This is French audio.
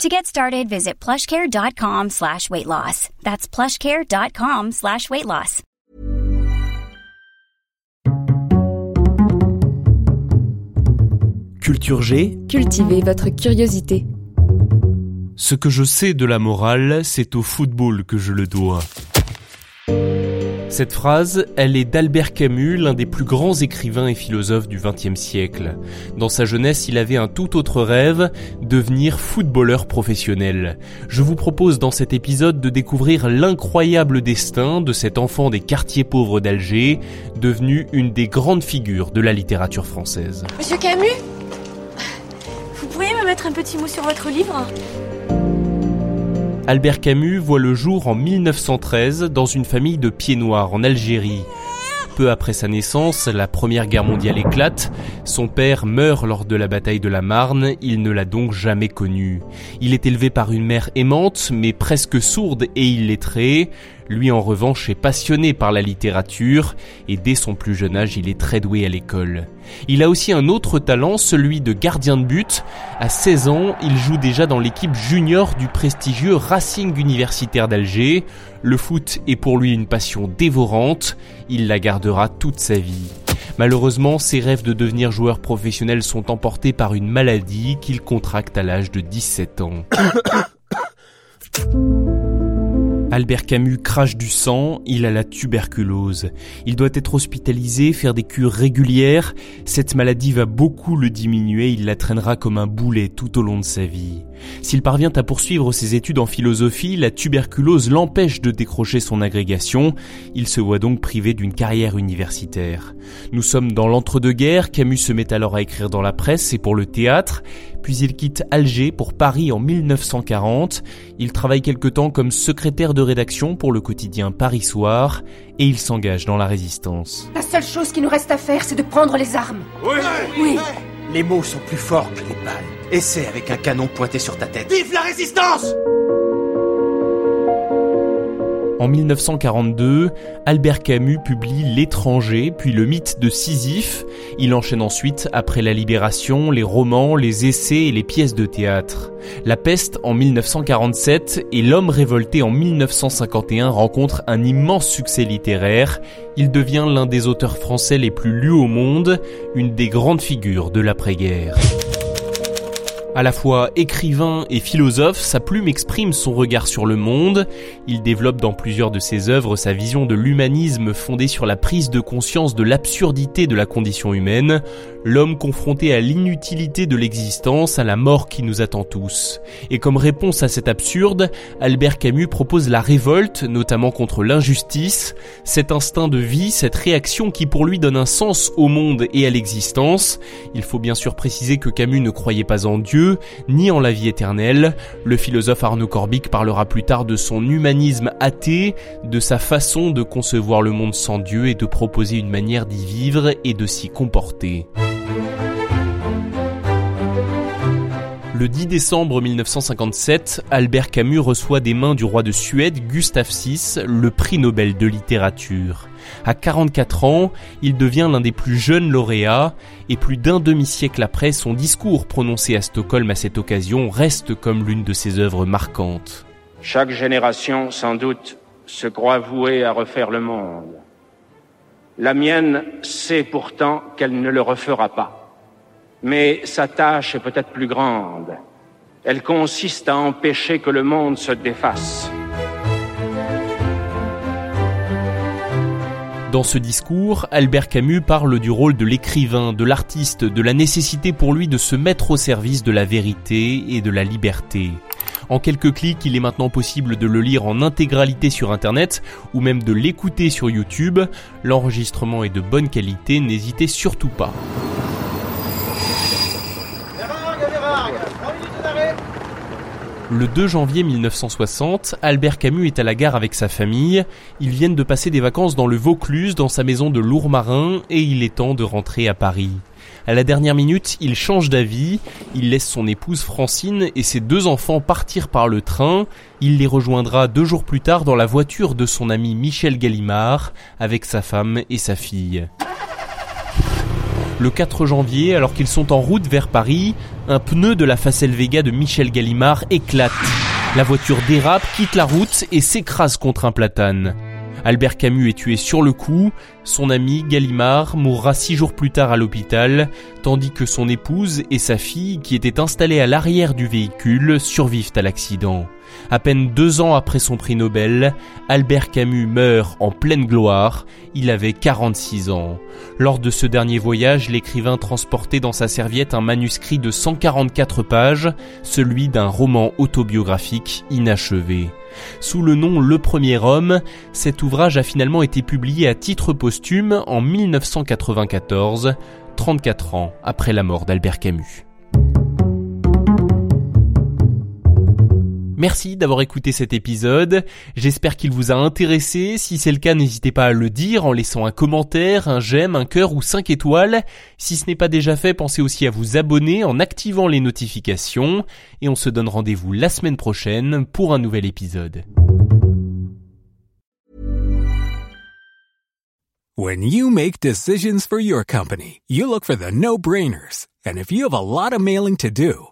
To get started, visit plushcare.com slash weight loss. That's plushcare.com slash weight loss. Culture G. Cultivez votre curiosité. Ce que je sais de la morale, c'est au football que je le dois. Cette phrase, elle est d'Albert Camus, l'un des plus grands écrivains et philosophes du XXe siècle. Dans sa jeunesse, il avait un tout autre rêve, devenir footballeur professionnel. Je vous propose dans cet épisode de découvrir l'incroyable destin de cet enfant des quartiers pauvres d'Alger, devenu une des grandes figures de la littérature française. Monsieur Camus Vous pourriez me mettre un petit mot sur votre livre? Albert Camus voit le jour en 1913 dans une famille de pieds noirs en Algérie. Peu après sa naissance, la Première Guerre mondiale éclate. Son père meurt lors de la bataille de la Marne. Il ne l'a donc jamais connu. Il est élevé par une mère aimante, mais presque sourde et illettrée. Lui, en revanche, est passionné par la littérature et dès son plus jeune âge, il est très doué à l'école. Il a aussi un autre talent, celui de gardien de but. À 16 ans, il joue déjà dans l'équipe junior du prestigieux Racing universitaire d'Alger. Le foot est pour lui une passion dévorante. Il la gardera toute sa vie. Malheureusement, ses rêves de devenir joueur professionnel sont emportés par une maladie qu'il contracte à l'âge de 17 ans. Albert Camus crache du sang, il a la tuberculose. Il doit être hospitalisé, faire des cures régulières. Cette maladie va beaucoup le diminuer, il la traînera comme un boulet tout au long de sa vie. S'il parvient à poursuivre ses études en philosophie, la tuberculose l'empêche de décrocher son agrégation. Il se voit donc privé d'une carrière universitaire. Nous sommes dans l'entre-deux-guerres, Camus se met alors à écrire dans la presse et pour le théâtre puis il quitte Alger pour Paris en 1940. Il travaille quelque temps comme secrétaire de rédaction pour le quotidien Paris Soir et il s'engage dans la résistance. La seule chose qui nous reste à faire, c'est de prendre les armes. Oui Oui. Les mots sont plus forts que les balles. Essaie avec un canon pointé sur ta tête. Vive la résistance En 1942, Albert Camus publie L'étranger, puis le mythe de Sisyphe. Il enchaîne ensuite, après la libération, les romans, les essais et les pièces de théâtre. La peste en 1947 et L'homme révolté en 1951 rencontrent un immense succès littéraire. Il devient l'un des auteurs français les plus lus au monde, une des grandes figures de l'après-guerre. À la fois écrivain et philosophe, sa plume exprime son regard sur le monde. Il développe dans plusieurs de ses œuvres sa vision de l'humanisme fondée sur la prise de conscience de l'absurdité de la condition humaine, l'homme confronté à l'inutilité de l'existence, à la mort qui nous attend tous. Et comme réponse à cet absurde, Albert Camus propose la révolte, notamment contre l'injustice, cet instinct de vie, cette réaction qui pour lui donne un sens au monde et à l'existence. Il faut bien sûr préciser que Camus ne croyait pas en Dieu, ni en la vie éternelle. Le philosophe Arnaud Corbic parlera plus tard de son humanisme athée, de sa façon de concevoir le monde sans Dieu et de proposer une manière d'y vivre et de s'y comporter. Le 10 décembre 1957, Albert Camus reçoit des mains du roi de Suède, Gustave VI, le prix Nobel de littérature. À 44 ans, il devient l'un des plus jeunes lauréats et plus d'un demi-siècle après, son discours prononcé à Stockholm à cette occasion reste comme l'une de ses œuvres marquantes. Chaque génération, sans doute, se croit vouée à refaire le monde. La mienne sait pourtant qu'elle ne le refera pas. Mais sa tâche est peut-être plus grande. Elle consiste à empêcher que le monde se défasse. Dans ce discours, Albert Camus parle du rôle de l'écrivain, de l'artiste, de la nécessité pour lui de se mettre au service de la vérité et de la liberté. En quelques clics, il est maintenant possible de le lire en intégralité sur Internet ou même de l'écouter sur YouTube. L'enregistrement est de bonne qualité, n'hésitez surtout pas. Le 2 janvier 1960, Albert Camus est à la gare avec sa famille. Ils viennent de passer des vacances dans le Vaucluse, dans sa maison de Lourmarin, et il est temps de rentrer à Paris. À la dernière minute, il change d'avis, il laisse son épouse Francine et ses deux enfants partir par le train, il les rejoindra deux jours plus tard dans la voiture de son ami Michel Gallimard, avec sa femme et sa fille. Le 4 janvier, alors qu'ils sont en route vers Paris, un pneu de la Facel Vega de Michel Gallimard éclate. La voiture dérape, quitte la route et s'écrase contre un platane. Albert Camus est tué sur le coup, son ami Gallimard mourra six jours plus tard à l'hôpital, tandis que son épouse et sa fille, qui étaient installées à l'arrière du véhicule, survivent à l'accident. À peine deux ans après son prix Nobel, Albert Camus meurt en pleine gloire, il avait 46 ans. Lors de ce dernier voyage, l'écrivain transportait dans sa serviette un manuscrit de 144 pages, celui d'un roman autobiographique inachevé. Sous le nom Le Premier Homme, cet ouvrage a finalement été publié à titre posthume en 1994, 34 ans après la mort d'Albert Camus. Merci d'avoir écouté cet épisode. J'espère qu'il vous a intéressé. Si c'est le cas, n'hésitez pas à le dire en laissant un commentaire, un j'aime, un cœur ou 5 étoiles. Si ce n'est pas déjà fait, pensez aussi à vous abonner en activant les notifications. Et on se donne rendez-vous la semaine prochaine pour un nouvel épisode. When you make decisions for your company, you look for the no-brainers. And if you have a lot of mailing to do,